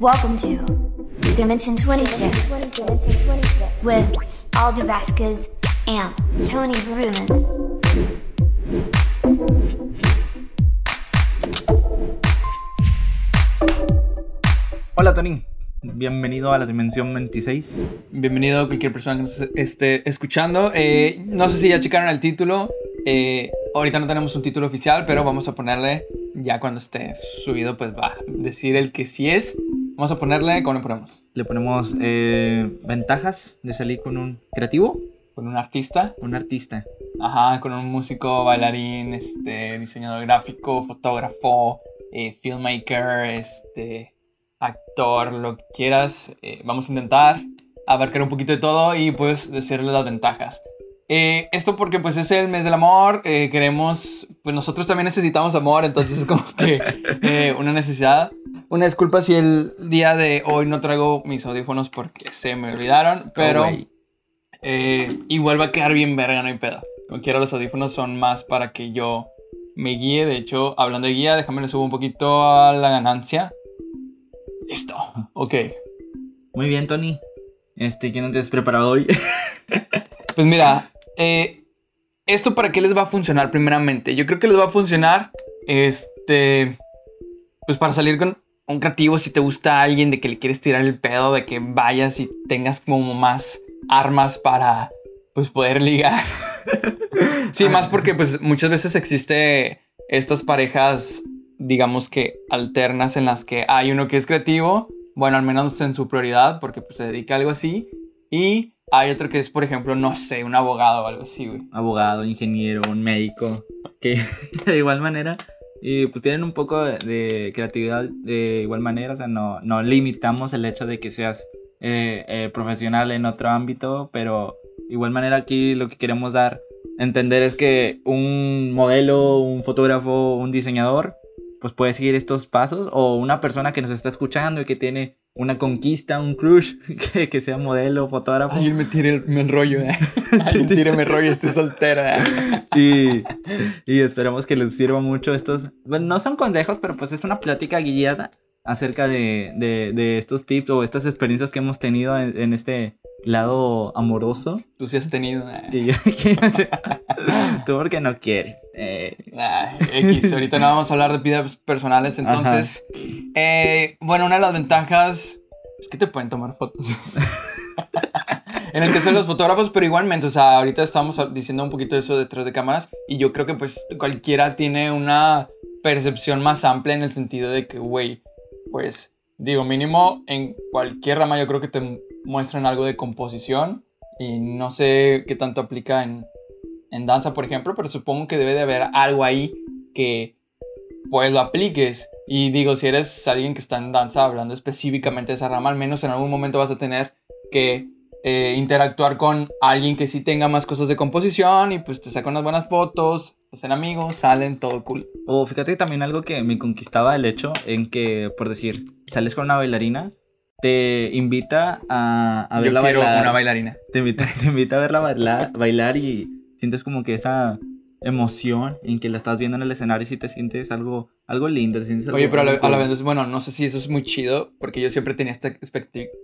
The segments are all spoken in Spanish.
Welcome to Dimension 26 with Aldo Vasquez and Tony Bruman. Hola Tony, bienvenido a la Dimensión 26. Bienvenido a cualquier persona que nos esté escuchando. Eh, no sé si ya checaron el título. Eh, ahorita no tenemos un título oficial, pero vamos a ponerle, ya cuando esté subido, pues va a decir el que sí es. Vamos a ponerle, ¿cómo le ponemos? Le ponemos eh, ventajas de salir con un creativo, Con un artista. un artista. Ajá, con un músico, bailarín, este, diseñador gráfico, fotógrafo, eh, filmmaker, este, actor, lo que quieras. Eh, vamos a intentar abarcar un poquito de todo y pues decirle las ventajas. Eh, esto porque pues es el mes del amor, eh, queremos, pues nosotros también necesitamos amor, entonces es como que eh, una necesidad. Una disculpa si el día de hoy no traigo mis audífonos porque se me olvidaron, pero... Oh, igual va a quedar bien verga, no hay pedo. Como quiera, los audífonos son más para que yo me guíe. De hecho, hablando de guía, déjame le subo un poquito a la ganancia. Listo. Ok. Muy bien, Tony. Este, ¿qué no te has preparado hoy? Pues mira, eh, ¿esto para qué les va a funcionar primeramente? Yo creo que les va a funcionar, este, pues para salir con un creativo si te gusta alguien, de que le quieres tirar el pedo, de que vayas y tengas como más armas para, pues, poder ligar. sí, más porque, pues, muchas veces existe estas parejas, digamos que alternas en las que hay uno que es creativo, bueno, al menos en su prioridad, porque pues, se dedica a algo así, y hay otro que es, por ejemplo, no sé, un abogado o algo así, güey. Abogado, ingeniero, un médico, que de igual manera, y pues tienen un poco de, creatividad de igual manera, o sea, no, no limitamos el hecho de que seas eh, eh, profesional en otro ámbito, pero de igual manera aquí lo que queremos dar entender es que un modelo, un fotógrafo, un diseñador, pues puede seguir estos pasos, o una persona que nos está escuchando y que tiene una conquista, un crush, que, que sea modelo, fotógrafo. Alguien me tire el, me rollo, ¿eh? Alguien tíreme rollo, estoy soltera. ¿eh? y, y esperamos que les sirva mucho estos. Bueno, no son consejos, pero pues es una plática guiada acerca de, de, de estos tips o estas experiencias que hemos tenido en, en este lado amoroso. Tú sí has tenido. ¿eh? Y yo- que Tú porque no quieres. Eh, Ah, X, ahorita no vamos a hablar de vidas personales, entonces. eh, bueno, una de las ventajas es que te pueden tomar fotos. en el caso de los fotógrafos, pero igualmente, o sea, ahorita estamos diciendo un poquito de eso detrás de cámaras y yo creo que pues cualquiera tiene una percepción más amplia en el sentido de que, güey, pues digo, mínimo en cualquier rama yo creo que te muestran algo de composición y no sé qué tanto aplica en, en danza, por ejemplo, pero supongo que debe de haber algo ahí que pues lo apliques. Y digo, si eres alguien que está en danza hablando específicamente de esa rama, al menos en algún momento vas a tener que eh, interactuar con alguien que sí tenga más cosas de composición y pues te saca unas buenas fotos, te hacen amigos, salen, todo cool. o fíjate también algo que me conquistaba el hecho en que, por decir, sales con una bailarina, te invita a, a Yo verla quiero bailar. una bailarina. te invita, te invita a verla bailar, bailar y sientes como que esa emoción en que la estás viendo en el escenario y si te sientes algo, algo lindo. te sientes Oye, algo pero a la, a la vez, bueno, no sé si eso es muy chido, porque yo siempre tenía esta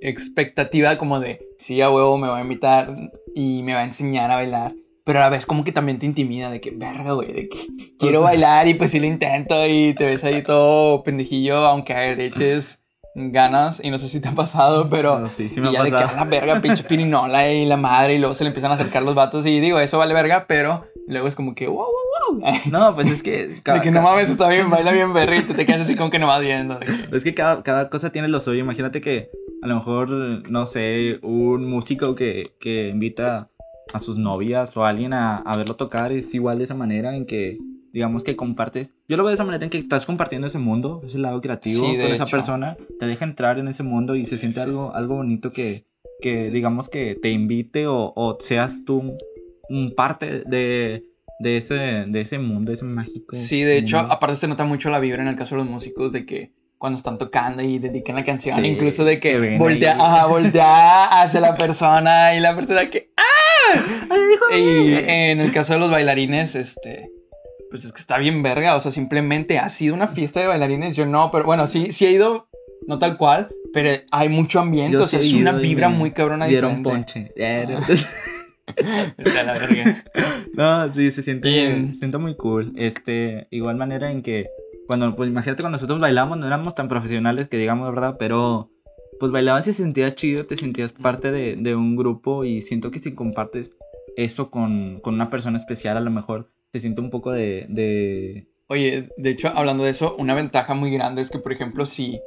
expectativa como de, sí, a huevo me va a invitar y me va a enseñar a bailar, pero a la vez como que también te intimida de que, verga, güey, de que quiero sea- bailar y pues sí lo intento y te ves ahí todo pendejillo, aunque le eches ganas y no sé si te ha pasado, pero... No, sí, sí me y ha ya de que a la verga, pinche pirinola y la madre, y luego se le empiezan a acercar los vatos y digo, eso vale verga, pero luego es como que, wow, wow, wow. No, pues es que... De que no mames, está bien, baila bien berrito, te quedas así como que no vas viendo. que- Es que cada, cada cosa tiene lo suyo. Imagínate que a lo mejor, no sé, un músico que, que invita a sus novias o a alguien a, a verlo tocar es igual de esa manera en que, digamos que compartes. Yo lo veo de esa manera en que estás compartiendo ese mundo, ese lado creativo Sí, con esa persona. Te deja entrar en ese mundo y se siente algo, algo bonito que, que, digamos, que te invite o, o seas tú un parte de, de, ese, de ese mundo, ese mágico. Sí, de hecho, mundo. aparte se nota mucho la vibra en el caso de los músicos de que cuando están tocando y dedican la canción, Sí, incluso de que voltea, ajá, voltea hacia la persona y la persona que ¡ah! Y en el caso de los bailarines, este, pues es que está bien verga, o sea, simplemente ha sido una fiesta de bailarines, yo no, pero bueno, sí, sí he ido, no tal cual, Pero hay mucho ambiente, Yo o sea, sí es una y vibra muy cabrona Dieron diferente. ponche. Eh, Vete a la verga. No, sí, se siente, Bien. se siente muy cool. Este, igual manera en que, cuando, pues imagínate cuando nosotros bailamos, no éramos tan profesionales que digamos, ¿verdad? Pero, pues bailaban se sentía chido, te sentías parte de, de un grupo y siento que si compartes eso con, con una persona especial, a lo mejor se siente un poco de, de... Oye, de hecho, hablando de eso, una ventaja muy grande es que, por ejemplo, si,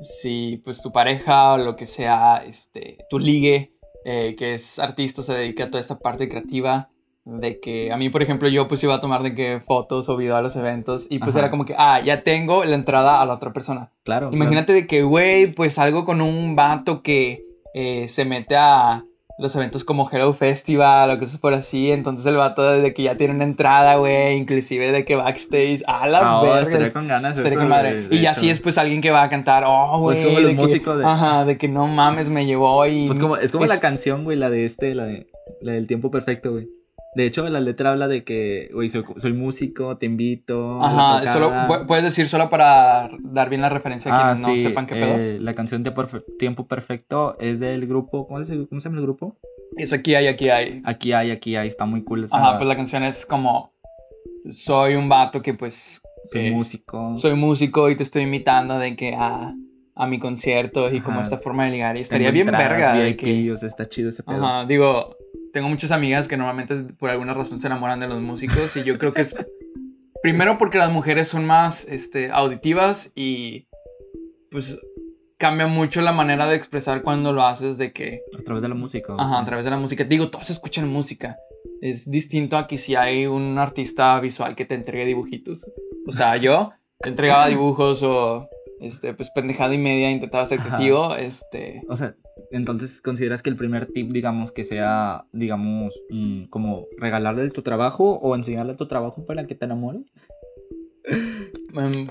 si pues tu pareja o lo que sea, este, tu ligue, eh, que es artista, se dedica a toda esta parte creativa, de que a mí, por ejemplo, yo pues iba a tomar de que fotos o video a los eventos y pues Ajá. era como que, ah, ya tengo la entrada a la otra persona. Claro. Imagínate de que, güey, pues algo con un vato que eh, se mete a los eventos como Hello Festival o cosas por así. Entonces el vato desde que ya tiene una entrada, güey, inclusive de que backstage, a la oh, verga. con ganas eso, con madre. de Y hecho. así es pues alguien que va a cantar, oh, güey. Pues como los de que- músicos de- Ajá, de que no mames, me llevó y... Pues como, es como es- la canción, güey, la de este, la, de, la del tiempo perfecto, güey. De hecho, la letra habla de que, güey, soy, soy músico, te invito. la Ajá, solo, puedes decir solo para dar bien la referencia a Ah, quienes no sí, sepan qué pedo. eh, la canción de Perfe- Tiempo Perfecto es del grupo, ¿cómo, es el- cómo se llama el grupo? Es aquí hay, aquí hay. Aquí hay, aquí hay, está muy cool esa. Ajá, pues la canción es como... Soy un vato que pues... soy eh, músico. soy músico y te estoy invitando de que a, a mi concierto y como esta forma de ligar. Y estaría bien verga. de VIP, que, o sea, está chido ese pedo. ajá, digo, tengo muchas amigas que normalmente por alguna razón se enamoran de los músicos y yo creo que es primero porque las mujeres son más este, auditivas y pues cambia mucho la manera de expresar cuando lo haces de que A través de la música. Ajá, a través de la música. Digo, todos escuchan música. Es distinto a que si hay un artista visual que te entregue dibujitos. O sea, yo entregaba dibujos o este, pues pendejada y media, intentaba ser Ajá. creativo. Este. O sea, entonces consideras que el primer tip, digamos, que sea, digamos, mm, como regalarle tu trabajo o enseñarle tu trabajo para que te enamore. em,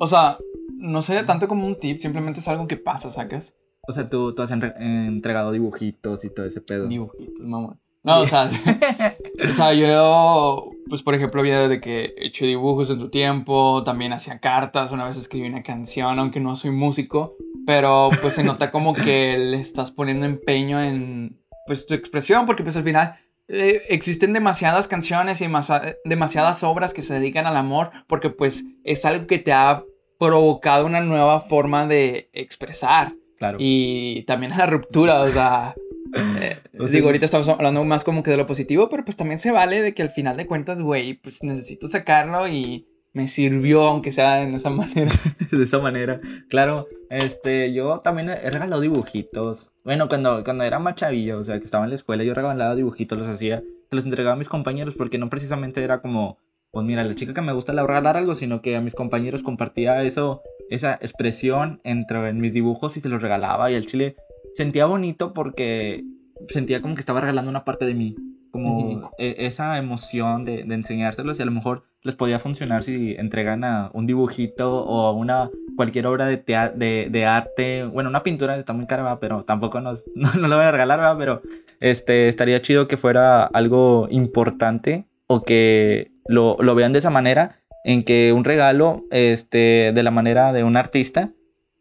o sea, no sería tanto como un tip, simplemente es algo que pasa, ¿sacas? O sea, tú, tú has entregado dibujitos y todo ese pedo. Dibujitos, mamón. No, o sea, o sea, yo, pues por ejemplo, había de que he hecho dibujos en su tiempo, también hacía cartas, una vez escribí una canción, aunque no soy músico, pero pues se nota como que le estás poniendo empeño en, pues tu expresión, porque pues al final eh, existen demasiadas canciones y demasi- demasiadas obras que se dedican al amor, porque pues es algo que te ha provocado una nueva forma de expresar Claro. y también a la ruptura, o sea... eh, O sea, digo, ahorita estamos hablando más como que de lo positivo, pero pues también se vale de que al final de cuentas, güey, pues necesito sacarlo y me sirvió, aunque sea en esa manera. de esa manera. Claro, este, yo también he regalado dibujitos. Bueno, cuando, cuando era más chavillo, o sea, que estaba en la escuela, yo regalaba dibujitos, los hacía, se los entregaba a mis compañeros porque no precisamente era como, pues mira, la chica que me gusta le regalar algo, sino que a mis compañeros compartía eso, esa expresión entre en mis dibujos y se los regalaba y al chile sentía bonito porque sentía como que estaba regalando una parte de mí. Como e- esa emoción de, de enseñárselos y a lo mejor les podía funcionar si entregan a un dibujito o una cualquier obra de, de, de arte. Bueno, una pintura está muy cara, ¿verdad? pero tampoco nos, no, no la voy a regalar, ¿verdad? pero este, estaría chido que fuera algo importante o que lo, lo vean de esa manera en que un regalo este, de la manera de un artista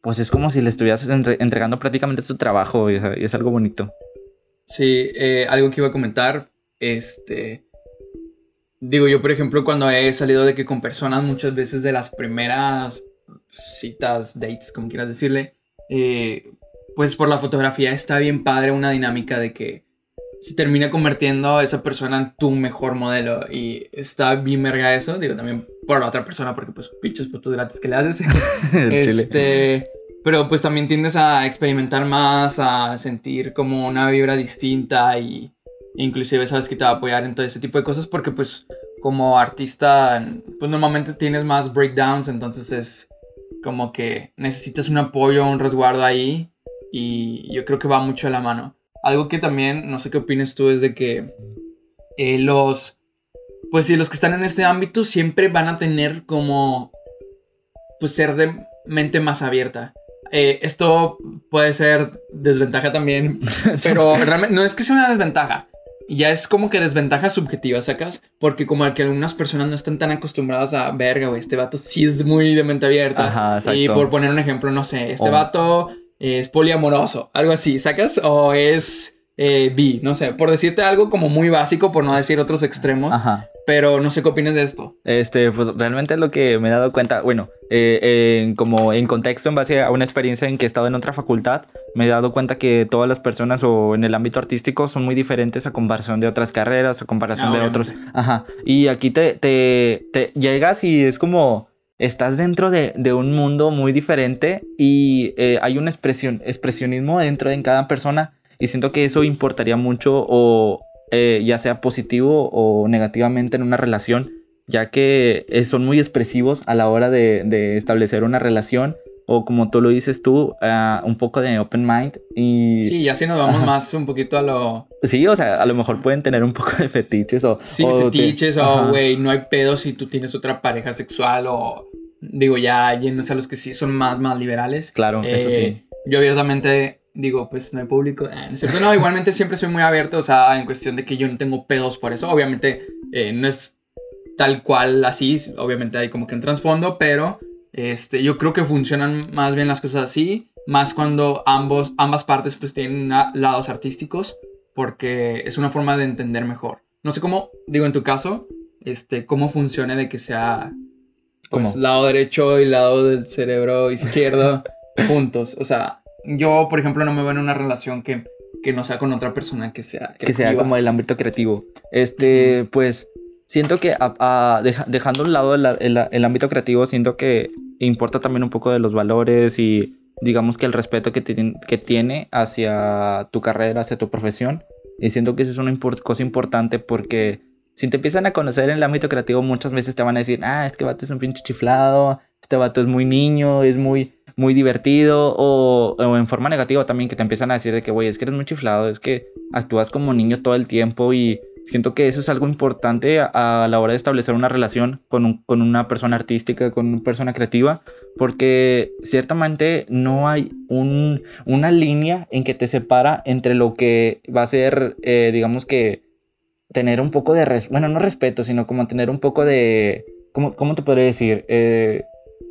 pues es como si le estuvieras entre- entregando prácticamente su trabajo y es, y es algo bonito. Sí, eh, algo que iba a comentar, este... Digo, yo por ejemplo cuando he salido de que con personas muchas veces de las primeras citas, dates, como quieras decirle, eh, pues por la fotografía está bien padre una dinámica de que se termina convirtiendo a esa persona en tu mejor modelo y está bien verga eso, digo también por la otra persona porque pues pinches fotos gratis que le haces. Este, pero pues también tiendes a experimentar más, a sentir como una vibra distinta y inclusive sabes que te va a apoyar en todo ese tipo de cosas porque pues como artista pues normalmente tienes más breakdowns, entonces es como que necesitas un apoyo, un resguardo ahí y yo creo que va mucho de la mano. Algo que también, no sé qué opinas tú, es de que eh, los, pues sí, los que están en este ámbito siempre van a tener como, pues ser de mente más abierta. Eh, esto puede ser desventaja también, pero realmente no es que sea una desventaja. Ya es como que desventaja subjetiva, ¿sacas? Porque como que algunas personas no están tan acostumbradas a, verga, güey, este vato sí es muy de mente abierta. Ajá, exacto. y por poner un ejemplo, no sé, este O- vato es poliamoroso, algo así, ¿sacas? O es eh, bi, no sé, por decirte algo como muy básico, por no decir otros extremos. Ajá. Pero no sé qué opinas de esto. Este, pues realmente lo que me he dado cuenta, bueno, eh, como en contexto, en base a una experiencia en que he estado en otra facultad, me he dado cuenta que todas las personas o en el ámbito artístico son muy diferentes a comparación de otras carreras, a comparación Ah, de otros. Ajá. Y aquí te, te, te llegas y es como estás dentro de, de un mundo muy diferente y eh, hay un expresión, expresionismo dentro de cada persona y siento que eso importaría mucho o eh, ya sea positivo o negativamente en una relación, ya que eh, son muy expresivos a la hora de, de establecer una relación o como tú lo dices tú, ah, un poco de open mind y Sí, ya si nos vamos Ajá. más un poquito a lo... sí, o sea, a lo mejor pueden tener un poco de fetiches o... Sí, o te- fetiches o, Ajá. güey, no hay pedo si tú tienes otra pareja sexual o... Digo, ya yéndose a los que sí son más, más liberales. Claro, eso sí. Eh, Yo abiertamente digo, pues no hay público. eh, ¿no cierto? No, igualmente siempre soy muy abierto, o sea, en cuestión de que yo no tengo pedos por eso. Obviamente eh, no es tal cual así, obviamente hay como que un trasfondo, pero este, yo creo que funcionan más bien las cosas así, más cuando ambos, ambas partes pues tienen lados artísticos, porque es una forma de entender mejor. No sé cómo, digo en tu caso, este, cómo funcione de que sea pues, ¿Cómo? lado derecho y lado del cerebro izquierdo juntos. O sea, yo, por ejemplo, no me veo en una relación que, que no sea con otra persona que sea que sea como el ámbito creativo. Este, pues, siento que a- a- deja- dejando a un lado el, el- el ámbito creativo, siento que importa también un poco de los valores y digamos que el respeto que, tien- que tiene hacia tu carrera, hacia tu profesión. Y siento que eso es una impor- cosa importante porque si te empiezan a conocer en el ámbito creativo, muchas veces te van a decir, ah, este vato es un pinche chiflado, este vato es muy niño, es muy, muy divertido, o, o en forma negativa también que te empiezan a decir de que, güey, es que eres muy chiflado, es que actúas como niño todo el tiempo y siento que eso es algo importante a, la hora de establecer una relación con, con una persona artística, con una persona creativa, porque ciertamente no hay un, una línea en que te separa entre lo que va a ser, eh, digamos que, tener un poco de, res- bueno, no respeto, sino como tener un poco de, ¿cómo, cómo te podría decir? Eh,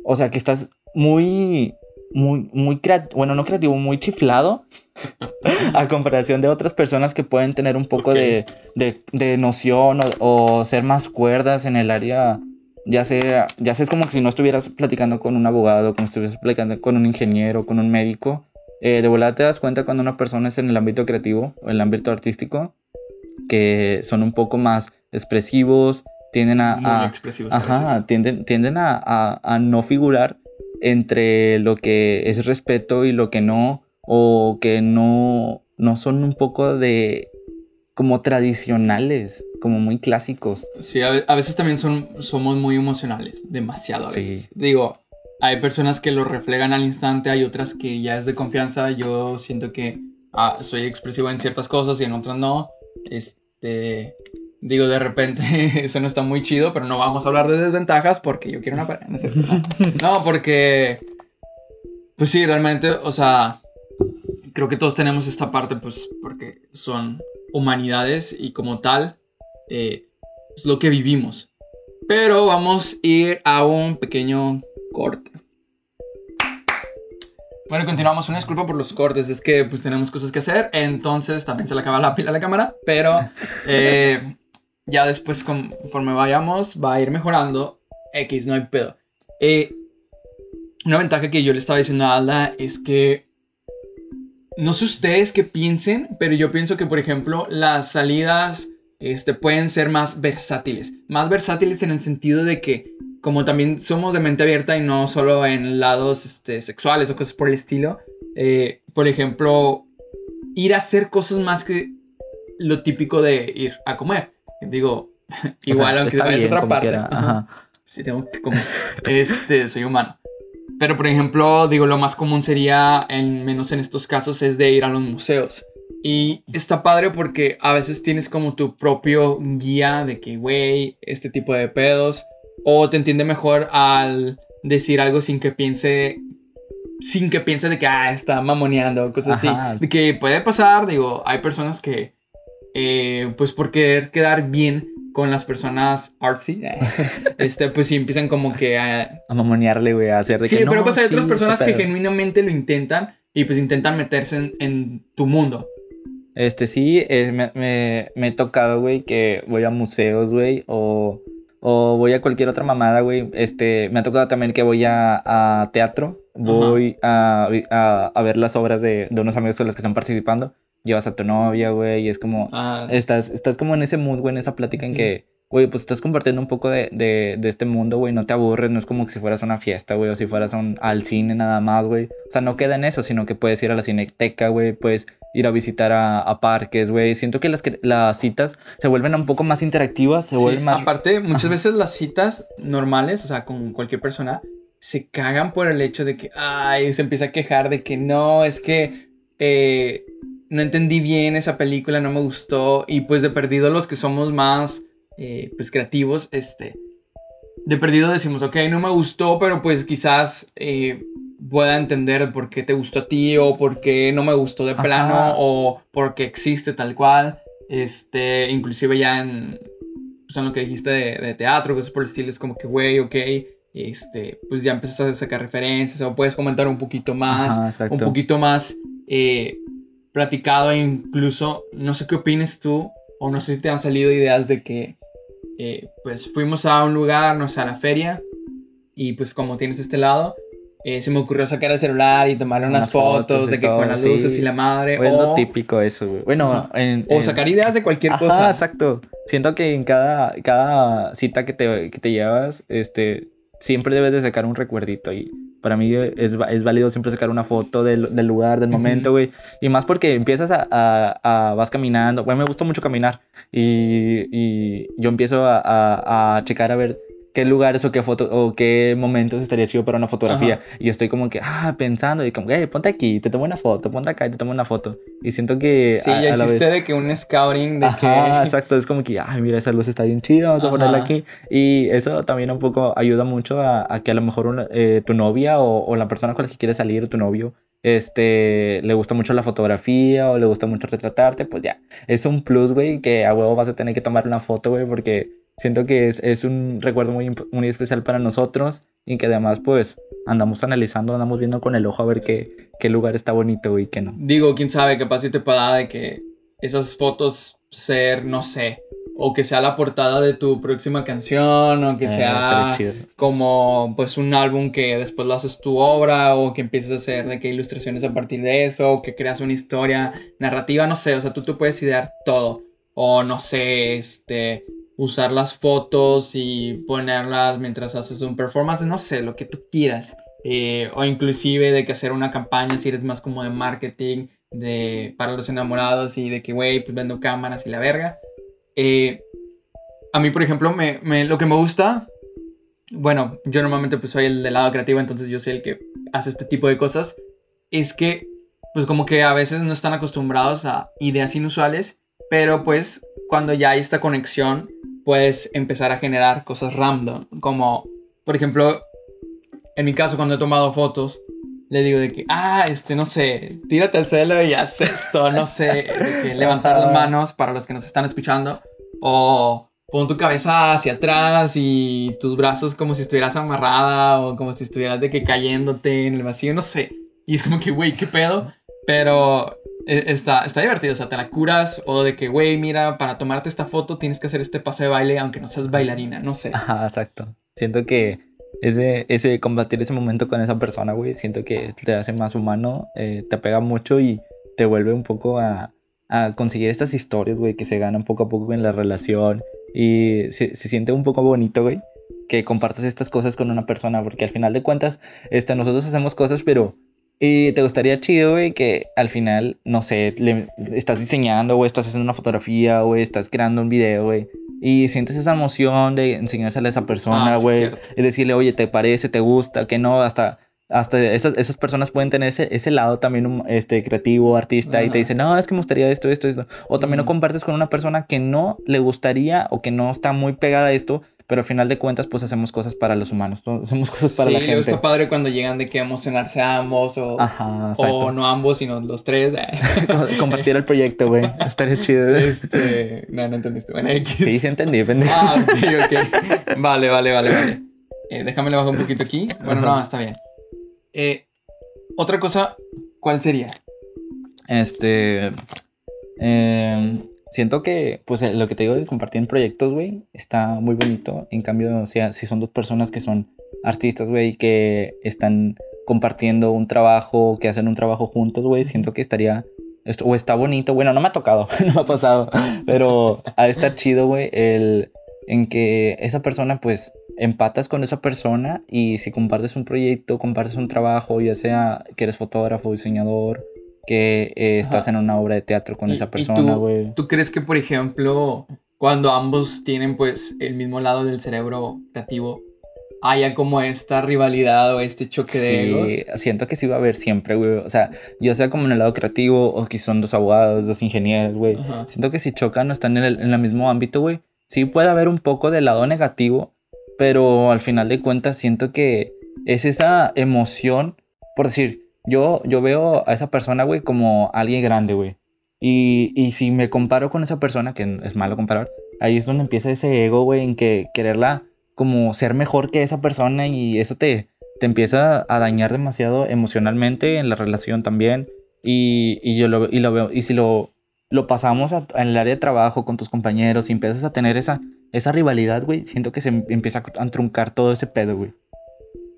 o sea, que estás muy, muy, muy creativo, bueno, no creativo, muy chiflado a comparación de otras personas que pueden tener un poco de, de, de noción o, o ser más cuerdas en el área, ya sea, ya sea es como si no estuvieras platicando con un abogado, como si estuvieras platicando con un ingeniero, con un médico. Eh, de volada te das cuenta cuando una persona es en el ámbito creativo o en el ámbito artístico, que son un poco más expresivos, tienden a... A- expresivos. Ajá, tienden, tienden a, a- a no figurar entre lo que es respeto y lo que no, o que no, no son un poco de como tradicionales, como muy clásicos. Sí, a, ve- a veces también son, somos muy emocionales, demasiado a Sí. veces. Digo, hay personas que lo reflejan al instante, hay otras que ya es de confianza. Yo siento que ah, soy expresivo en ciertas cosas y en otras no. Este, digo, de repente eso no está muy chido, pero no vamos a hablar de desventajas porque yo quiero una pareja. No, porque, pues sí, realmente, o sea, creo que todos tenemos esta parte, pues, porque son humanidades y como tal, eh, es lo que vivimos. Pero vamos a ir a un pequeño corte. Bueno, continuamos. Una disculpa por los cortes, es que pues tenemos cosas que hacer, entonces también se le acaba la pila a la cámara, pero eh, ya después conforme vayamos va a ir mejorando. X, no hay pedo. Eh, una ventaja que yo le estaba diciendo a Alda es que no sé ustedes qué piensen, pero yo pienso que, por ejemplo, las salidas este, pueden ser más versátiles. Más versátiles en el sentido de que, como también somos de mente abierta y no solo en lados este, sexuales o cosas por el estilo, eh, por ejemplo, ir a hacer cosas más que lo típico de ir a comer. Digo, O igual sea, aunque otra parte. quiera, Ajá. ajá. Sí, tengo que comer. Este, soy humano. Pero, por ejemplo, digo, lo más común sería, en, menos en estos casos, es de ir a los museos. Y está padre porque a veces tienes como tu propio guía de que, güey, este tipo de pedos. O te entiende mejor al decir algo sin que piense. Sin que piense de que, ah, está mamoneando, cosas Ajá. así. De que puede pasar, digo, hay personas que, eh, pues por querer quedar bien con las personas artsy, eh, este, pues sí empiezan como que a, A mamonearle, güey, a hacer de Sí, que pero no, pues hay sí, otras personas que pedo". genuinamente lo intentan y pues intentan meterse en, en tu mundo. Este sí, eh, me, me, me he tocado, güey, que voy a museos, güey, o, o voy a cualquier otra mamada, güey. Este, me ha tocado también que voy a, a teatro, voy a, a, a ver las obras de, de unos amigos con los que están participando. Llevas a tu novia, güey, y es como, Ah, estás, estás como en ese mood, güey, en esa plática en que, güey, pues estás compartiendo un poco de, de, de este mundo, güey, no te aburres, no es como que si fueras a una fiesta, güey, o si fueras a un- al cine nada más, güey. O sea, no queda en eso, sino que puedes ir a la cineteca, güey, puedes ir a visitar a, a parques, güey. Siento que las, las citas se vuelven un poco más interactivas, se sí, vuelven más... Aparte, muchas Ajá. veces las citas normales, o sea, con cualquier persona, se cagan por el hecho de que, ay, se empieza a quejar de que no, es que eh, no entendí bien esa película, no me gustó, y pues de perdido los que somos más, eh, pues creativos, este, de perdido decimos, ok, no me gustó, pero pues quizás eh, pueda entender por qué te gustó a ti, o por qué no me gustó de Ajá. plano, o por qué existe tal cual, este, inclusive ya en, pues en lo que dijiste de, de teatro, cosas por el estilo, es como que, güey, ok, este, pues ya empiezas a sacar referencias, o puedes comentar un poquito más, Ajá, un poquito más eh, platicado, e incluso, no sé qué opines tú, o no sé si te han salido ideas de que, eh, pues fuimos a un lugar, no sé, a la feria, y pues como tienes este lado, eh, se me ocurrió sacar el celular y tomar unas, Unas fotos, fotos de que todo, con las sí. luces y la madre, es lo típico eso, güey. Bueno, Ajá. en, o en- sacar ideas de cualquier Ajá, cosa. exacto. Siento que en cada, cada cita que te, que te llevas, este, siempre debes de sacar un recuerdito. Y para mí es, es válido siempre sacar una foto del, del lugar, del momento, güey. Y más porque empiezas a, a- a- vas caminando. Bueno, me gusta mucho caminar. Y, y yo empiezo a- a checar a ver qué lugares o qué foto o qué momentos estaría chido para una fotografía. Ajá. Y estoy como que, ah, pensando y como, hey, ponte aquí, te tomo una foto, ponte acá y te tomo una foto. Y siento que Sí, a- ya a la vez- hiciste de que un scouting de Ajá, que... exacto, es como que, ay, mira, esa luz está bien chida, vamos a ponerla Ajá. aquí. Y eso también un poco ayuda mucho a, a que a lo mejor una- eh, tu novia o, o la persona con la que quieres salir, tu novio, este, le gusta mucho la fotografía o le gusta mucho retratarte, pues ya, es un plus, güey, que a huevo vas a tener que tomar una foto, güey, porque siento que es, es un recuerdo muy, muy especial para nosotros y que además, pues, andamos analizando, andamos viendo con el ojo a ver qué, qué lugar está bonito y qué no. Digo, quién sabe, capaz si te pueda de que esas fotos ser, no sé, o que sea la portada de tu próxima canción, o que Eh, sea como pues un álbum que después lo haces tu obra, o que empieces a hacer de que ilustraciones a partir de eso, o que creas una historia narrativa, no sé, o sea, tú te puedes idear todo, o no sé, este, usar las fotos y ponerlas mientras haces un performance, no sé, lo que tú quieras. Eh, o inclusive de que hacer una campaña si eres más como de marketing de para los enamorados y de que güey pues vendo cámaras y la verga Eh, a mí por ejemplo me, me- lo que me gusta bueno yo normalmente pues soy el del lado creativo entonces yo soy el que hace este tipo de cosas es que pues como que a veces no están acostumbrados a ideas inusuales pero pues cuando ya hay esta conexión puedes empezar a generar cosas random como por ejemplo en mi caso, cuando he tomado fotos, le digo de que, ah, este, no sé, tírate al suelo y haz esto, no sé, de que levantar las manos para los que nos están escuchando, o pon tu cabeza hacia atrás y tus brazos como si estuvieras amarrada, o como si estuvieras de que cayéndote en el vacío, no sé. Y es como que, güey, qué pedo, pero está, está divertido, o sea, te la curas, o de que, güey, mira, para tomarte esta foto tienes que hacer este paso de baile, aunque no seas bailarina, no sé. Ajá, exacto. Siento que ese, ese combatir ese momento con esa persona, güey, siento que te hace más humano, eh, te pega mucho y te vuelve un poco a, a conseguir estas historias, güey, que se ganan poco a poco en la relación y se, se siente un poco bonito, güey, que compartas estas cosas con una persona, porque al final de cuentas, este, nosotros hacemos cosas, pero... Y te gustaría chido, güey, que al final, no sé, le, estás diseñando, o estás haciendo una fotografía, o estás creando un video, güey. Y sientes esa emoción de enseñársela a esa persona, Ah, sí, güey. cierto. y decirle, oye, ¿te parece? ¿Te gusta? Que no, hasta, hasta esas, esas personas pueden tener ese, ese lado también um, este, creativo, artista, y te dicen, no, es que me gustaría esto, esto, esto. O también lo Ujú. compartes con una persona que no le gustaría o que no está muy pegada a esto, pero al final de cuentas, pues hacemos cosas para los humanos, ¿no? hacemos cosas para sí, la gente. está padre cuando llegan de que emocionarse a ambos o, Ajá, o no ambos, sino los tres. Compartir el proyecto, güey. Estaría chido. este, no, no entendiste. Bueno, X. Sí, sí entendí, pendejo. Ah, ok, ok. Vale, vale, vale, vale. Eh, déjame le bajo un poquito aquí. Bueno, no, está bien. Eh, otra cosa, ¿Cuál sería? Este. em, siento que, pues, eh, lo que te digo de compartir en proyectos, güey, está muy bonito. En cambio, o sea, si son dos personas que son artistas, güey, que están compartiendo un trabajo, que hacen un trabajo juntos, güey, siento que estaría. O está bonito, bueno, no me ha tocado, no me ha pasado, pero ha de estar chido, güey, el en que esa persona, pues, empatas con esa persona y si compartes un proyecto, compartes un trabajo, ya sea que eres fotógrafo, diseñador, que eh, estás en una obra de teatro con esa persona, tú- güey. ¿Tú crees que, por ejemplo, cuando ambos tienen pues el mismo lado del cerebro creativo, haya como esta rivalidad o este choque de egos? Siento que sí va a haber siempre, güey. O sea, ya sea como en el lado creativo o que son dos abogados, dos ingenieros, güey. Siento que si chocan o están en el, en el mismo ámbito, güey, sí puede haber un poco del lado negativo, pero al final de cuentas siento que es esa emoción, por decir, yo, yo veo a esa persona, güey, como alguien grande, güey. Y, y si me comparo con esa persona, que es malo comparar, ahí es donde empieza ese ego, güey, en que quererla como ser mejor que esa persona y eso te, te empieza a dañar demasiado emocionalmente en la relación también. Y, y yo lo, y lo veo, y si lo, lo pasamos a- en el área de trabajo con tus compañeros y empiezas a tener esa, esa rivalidad, güey, siento que se em- empieza a truncar todo ese pedo, güey.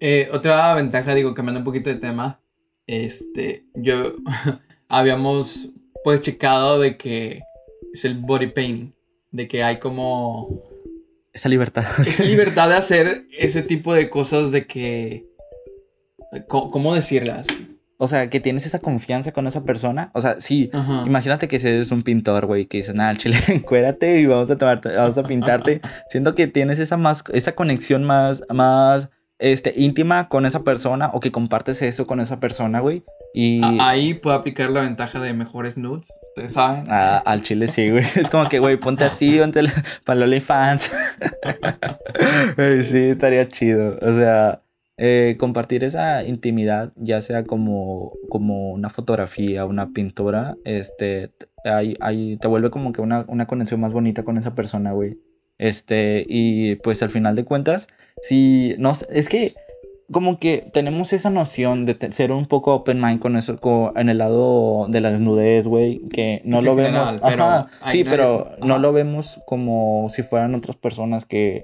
Eh, otra ventaja, digo, cambiando un poquito de tema, este, yo habíamos pues checado de que es el body painting, de que hay como Esa libertad. esa libertad de hacer ese tipo de cosas de que, ¿cómo decirlas? O sea, que tienes esa confianza con esa persona. O sea, sí, Ajá. Imagínate que si eres un pintor, güey, que dices, nada, chile, encuérate y vamos a tomarte, vamos a pintarte. Siento que tienes esa más, esa conexión más, más, este, íntima con esa persona o que compartes eso con esa persona, güey. Y Ahí puedo aplicar la ventaja de mejores nudes, ustedes saben. a- al chile sí, güey. Es como que, güey, ponte así, ponte para los fans. sí, estaría chido. O sea, eh, compartir esa intimidad, ya sea como, como una fotografía, una pintura, este, ahí, ahí te vuelve como que una, una conexión más bonita con esa persona, güey. Este, y pues al final de cuentas, si no, sé, es que como que tenemos esa noción de ser un poco open mind con eso, co- en el lado de la desnudez, güey, que no Sí, lo en vemos. general, pero Ajá, sí, no pero es- no ajá. lo vemos como si fueran otras personas que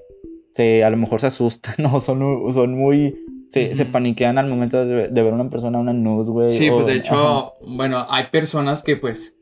se, a lo mejor se asustan, no, son, son muy, se, se paniquean al momento de, de ver a una persona una nude, güey. Sí, o- pues de ajá, hecho, bueno, hay personas que pues,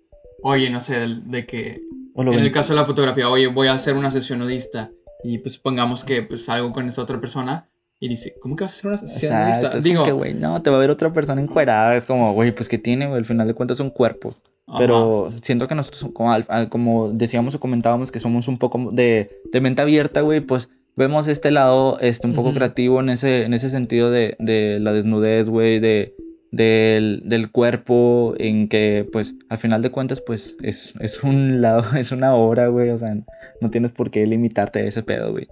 oye, no sé, del- de que o lo en ven- el caso de la fotografía, oye, voy a hacer una sesión nudista y pues pongamos que pues salgo con esa otra persona y dice, ¿cómo que vas a hacer una sesión nudista? Digo, que, güey, no, te va a ver otra persona encuerada. Es como, güey, pues que tiene, güey, al final de cuentas son cuerpos. ajá. Pero siento que nosotros, como, como decíamos o comentábamos, que somos un poco de, de mente abierta, güey, pues vemos este lado este, un poco Ujú. creativo en ese, en ese sentido de, de la desnudez, güey, de, del, del cuerpo, en que, pues, al final de cuentas, pues, es, es un lado, es una obra, güey, o sea, no tienes por qué limitarte a ese pedo, güey.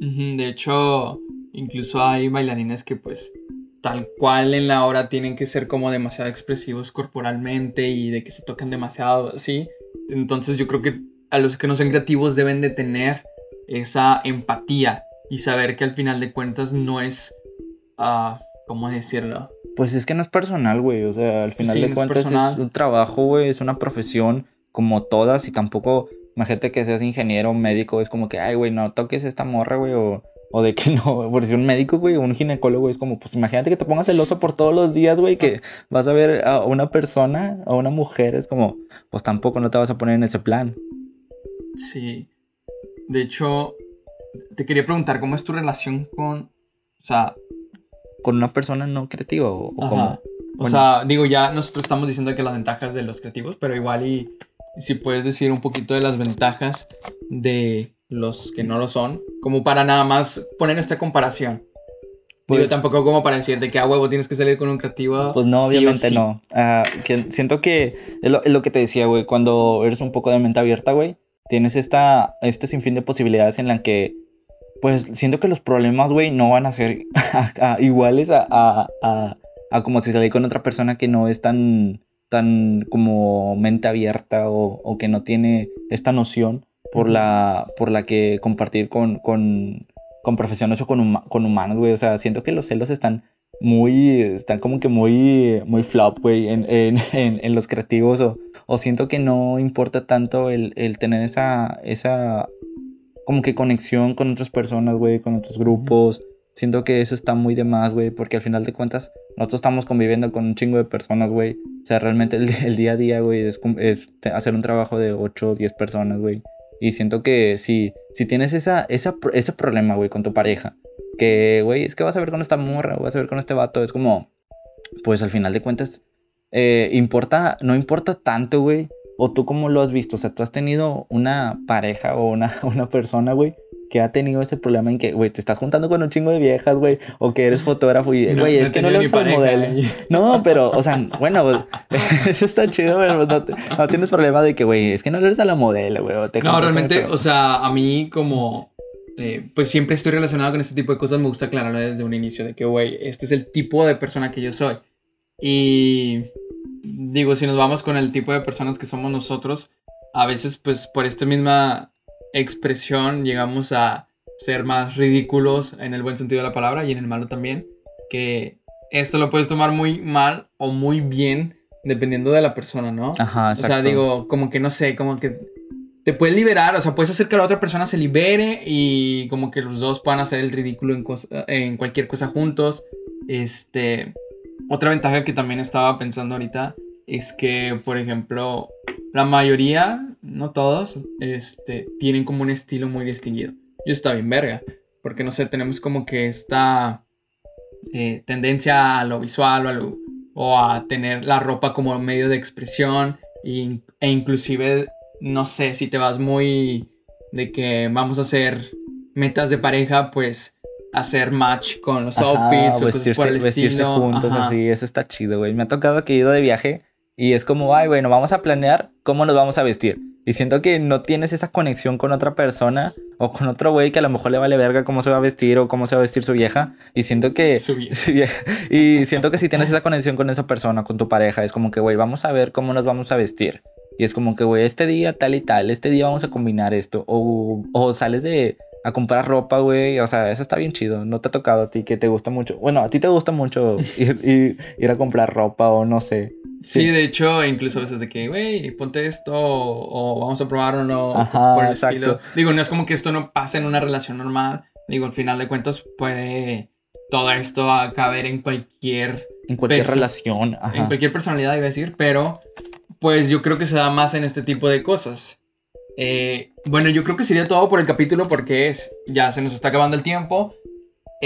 De hecho, incluso hay bailarines que pues tal cual en la obra tienen que ser como demasiado expresivos corporalmente y de que se tocan demasiado así. Entonces yo creo que a los que no son creativos deben de tener esa empatía y saber que al final de cuentas no es, ah, ¿cómo decirlo? Pues es que no es personal, güey. O sea, al final Sí, de cuentas es, un trabajo, güey. Es una profesión como todas. Y tampoco, imagínate que seas ingeniero o médico. Es como que, ay, güey, no toques esta morra, güey. O, o de que no. Por si un médico, güey, o un ginecólogo. Es como, pues imagínate que te pongas celoso por todos los días, güey. Que vas a ver a una persona, a una mujer. Es como, pues tampoco no te vas a poner en ese plan. Sí. De hecho, te quería preguntar cómo es tu relación con, o sea, Con una persona no creativa. O, o como. O Bueno. sea, digo, ya nosotros estamos diciendo que las ventajas de los creativos, pero igual y si puedes decir un poquito de las ventajas de los que no lo son, como para nada más poner esta comparación. Pues- digo, tampoco como para decirte que a huevo tienes que salir con un creativo. Pues no, sí o obviamente sí. no. Ah, que siento que es lo, es lo que te decía, güey. Cuando eres un poco de mente abierta, güey, tienes esta, este sinfín de posibilidades en la que, pues, siento que los problemas, güey, no van a ser a- a- iguales a, a, como si salí con otra persona que no es tan, tan como mente abierta o, o que no tiene esta noción por, la, por la que compartir con, con, con profesiones o con, huma- con humanos, güey. O sea, siento que los celos están muy, están como que muy, muy flop, güey, en, en, en, en los creativos o, o siento que no importa tanto el, el, tener esa, esa como que conexión con otras personas, güey, con otros grupos. Siento que eso está muy de más, güey, porque al final de cuentas nosotros estamos conviviendo con un chingo de personas, güey. O sea, realmente el, el día a día, güey, es, es, hacer un trabajo de 8 o 10 personas, güey. Y siento que si, si tienes esa, esa, ese problema, güey, con tu pareja, que, güey, es que vas a ver con esta morra, vas a ver con este vato, es como, pues al final de cuentas, eh, importa, no importa tanto, güey. O tú cómo lo has visto, o sea, tú has tenido una pareja o una, una persona, güey, que ha tenido ese problema en que, güey, te estás juntando con un chingo de viejas, güey, o que eres fotógrafo y, güey, no, es que no le gusta el modelo. No, pero, o sea, bueno, eso está chido, pero no, no, tienes problema de que, güey, es que no le eres a la modelo, güey. No, realmente, o sea, a mí como, eh, pues siempre estoy relacionado con este tipo de cosas, me gusta aclararlo desde un inicio, de que, güey, este es el tipo de persona que yo soy. Y digo, si nos vamos con el tipo de personas que somos nosotros, a veces pues por esta misma expresión llegamos a ser más ridículos en el buen sentido de la palabra y en el malo también, que esto lo puedes tomar muy mal o muy bien dependiendo de la persona, ¿no? Ajá, exacto. O sea, digo, como que no sé, como que te puedes liberar, o sea, puedes hacer que la otra persona se libere y como que los dos puedan hacer el ridículo en, en cualquier cosa juntos. Este, otra ventaja que también estaba pensando ahorita es que, por ejemplo, la mayoría, no todos, este, tienen como un estilo muy distinguido. Y eso está bien verga, porque no sé, tenemos como que esta eh, tendencia a lo visual o a, lo, o a tener la ropa como medio de expresión e, e inclusive, no sé, si te vas muy de que vamos a hacer metas de pareja, pues hacer match con los outfits o cosas por el vestirse estilo. juntos así, eso está chido, güey. Me ha tocado que he ido de viaje y es como, ay, bueno, vamos a planear cómo nos vamos a vestir. Y siento que no tienes esa conexión con otra persona o con otro güey que a lo mejor le vale verga cómo se va a vestir o cómo se va a vestir su vieja. Y siento que... Su vieja. Y siento que si tienes esa conexión con esa persona, con tu pareja, es como que, güey, vamos a ver cómo nos vamos a vestir. Y es como que, güey, este día tal y tal, este día vamos a combinar esto. O, o sales de, a comprar ropa, güey. O sea, eso está bien chido. No te ha tocado a ti que te gusta mucho. Bueno, a ti te gusta mucho ir, ir, ir a comprar ropa o no sé. Sí, sí, de hecho, incluso a veces de que, güey, ponte esto o, vamos a probar o no. Ajá, por el exacto. estilo. Digo, no es como que esto no pase en una relación normal. Digo, al final de cuentas puede todo esto caber en cualquier... En cualquier relación. Ajá. En cualquier personalidad, iba a decir. Pero, pues yo creo que se da más en este tipo de cosas. Eh, bueno, yo creo que sería todo por el capítulo porque es, ya se nos está acabando el tiempo.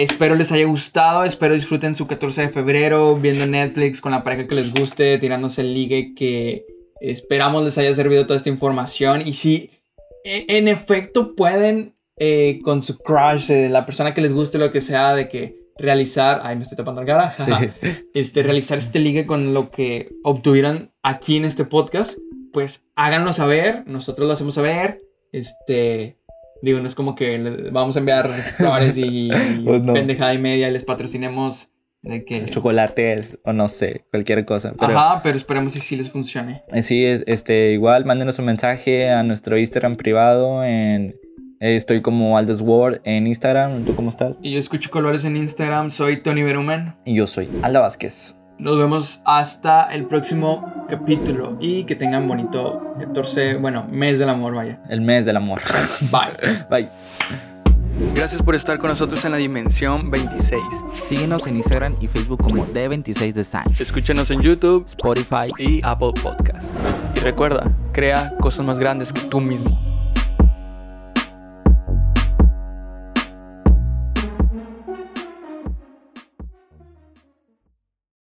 Espero les haya gustado, espero disfruten su 14 de febrero viendo Netflix con la pareja que les guste, tirándose el ligue que esperamos les haya servido toda esta información. Y si e, en efecto pueden eh, con su crush, eh, la persona que les guste, lo que sea, de que realizar, ay me estoy tapando la cara, sí. este, realizar este ligue con lo que obtuvieran aquí en este podcast pues háganlo saber, nosotros lo hacemos saber. Este, digo, no es como que vamos a enviar flores y, pues no. pendejada y media y les patrocinemos de que... Chocolates o no sé, cualquier cosa. Pero, Ajá, pero esperemos que sí les funcione. Eh, sí, este, igual mándenos un mensaje a nuestro Instagram privado en... Eh, estoy como Aldous Ward en Instagram. ¿Tú cómo estás? Y yo escucho colores en Instagram. Soy Tony Berumen. Y yo soy Alda Vázquez. Nos vemos hasta el próximo capítulo y que tengan bonito 14, bueno, mes del amor, vaya. El mes del amor. Bye. Bye. Gracias por estar con nosotros en la dimensión 26. Síguenos en Instagram y Facebook como D26 Design. Escúchanos en YouTube, Spotify y Apple Podcast. Y recuerda, crea cosas más grandes que tú mismo.